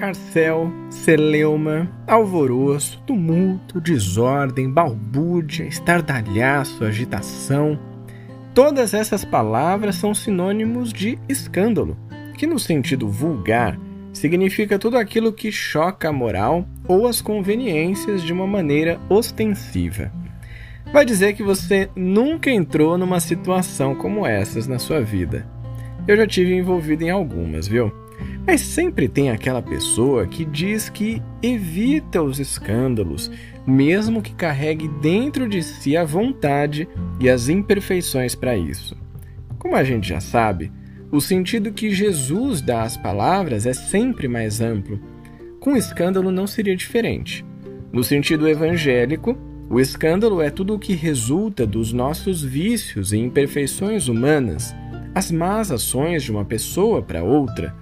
Escarcel, celeuma, alvoroço, tumulto, desordem, balbúrdia, estardalhaço, agitação. Todas essas palavras são sinônimos de escândalo, que no sentido vulgar significa tudo aquilo que choca a moral ou as conveniências de uma maneira ostensiva. Vai dizer que você nunca entrou numa situação como essas na sua vida. Eu já tive envolvido em algumas, viu? Mas sempre tem aquela pessoa que diz que evita os escândalos, mesmo que carregue dentro de si a vontade e as imperfeições para isso. Como a gente já sabe, o sentido que Jesus dá às palavras é sempre mais amplo. Com escândalo não seria diferente. No sentido evangélico, o escândalo é tudo o que resulta dos nossos vícios e imperfeições humanas, as más ações de uma pessoa para outra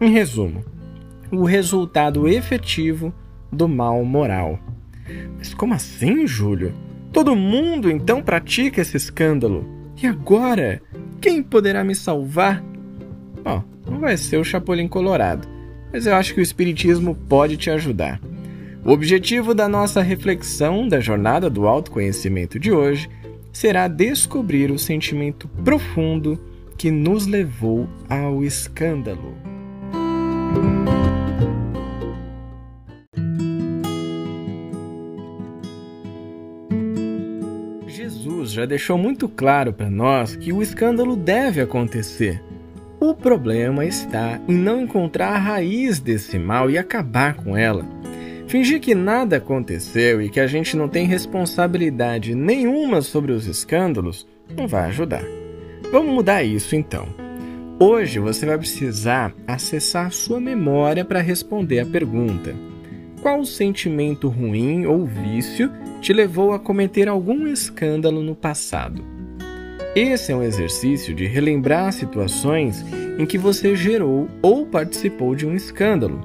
em resumo, o resultado efetivo do mal moral. Mas como assim, Júlio? Todo mundo então pratica esse escândalo. E agora? Quem poderá me salvar? Bom, não vai ser o Chapolin Colorado, mas eu acho que o Espiritismo pode te ajudar. O objetivo da nossa reflexão da jornada do autoconhecimento de hoje será descobrir o sentimento profundo que nos levou ao escândalo. Jesus já deixou muito claro para nós que o escândalo deve acontecer. O problema está em não encontrar a raiz desse mal e acabar com ela. Fingir que nada aconteceu e que a gente não tem responsabilidade nenhuma sobre os escândalos não vai ajudar. Vamos mudar isso então. Hoje você vai precisar acessar sua memória para responder a pergunta: Qual sentimento ruim ou vício te levou a cometer algum escândalo no passado? Esse é um exercício de relembrar situações em que você gerou ou participou de um escândalo.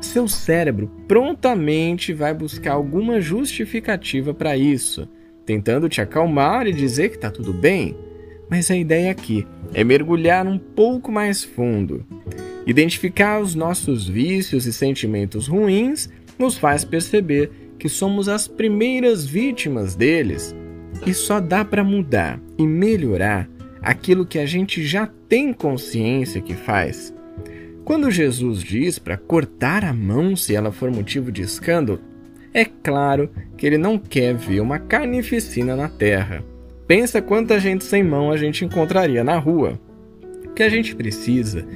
Seu cérebro prontamente vai buscar alguma justificativa para isso, tentando te acalmar e dizer que está tudo bem mas a ideia aqui é mergulhar um pouco mais fundo. Identificar os nossos vícios e sentimentos ruins nos faz perceber que somos as primeiras vítimas deles. E só dá para mudar e melhorar aquilo que a gente já tem consciência que faz. Quando Jesus diz para cortar a mão se ela for motivo de escândalo, é claro que ele não quer ver uma carnificina na terra. Pensa quanta gente sem mão a gente encontraria na rua. O que a gente precisa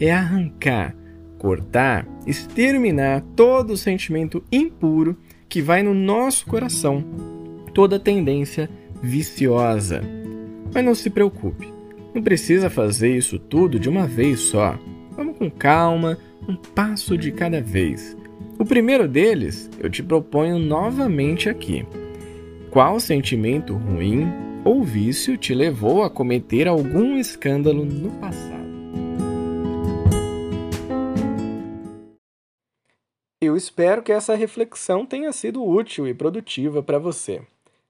é arrancar, cortar, exterminar todo o sentimento impuro que vai no nosso coração, toda tendência viciosa. Mas não se preocupe, não precisa fazer isso tudo de uma vez só. Vamos com calma, um passo de cada vez. O primeiro deles eu te proponho novamente aqui. Qual sentimento ruim ou vício te levou a cometer algum escândalo no passado. Eu espero que essa reflexão tenha sido útil e produtiva para você.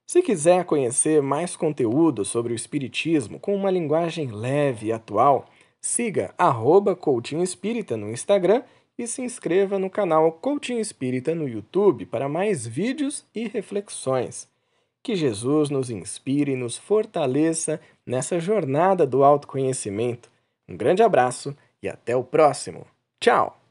Se quiser conhecer mais conteúdo sobre o Espiritismo com uma linguagem leve e atual, siga arroba Espírita no Instagram e se inscreva no canal Coaching Espírita no YouTube para mais vídeos e reflexões. Que Jesus nos inspire e nos fortaleça nessa jornada do autoconhecimento. Um grande abraço e até o próximo. Tchau!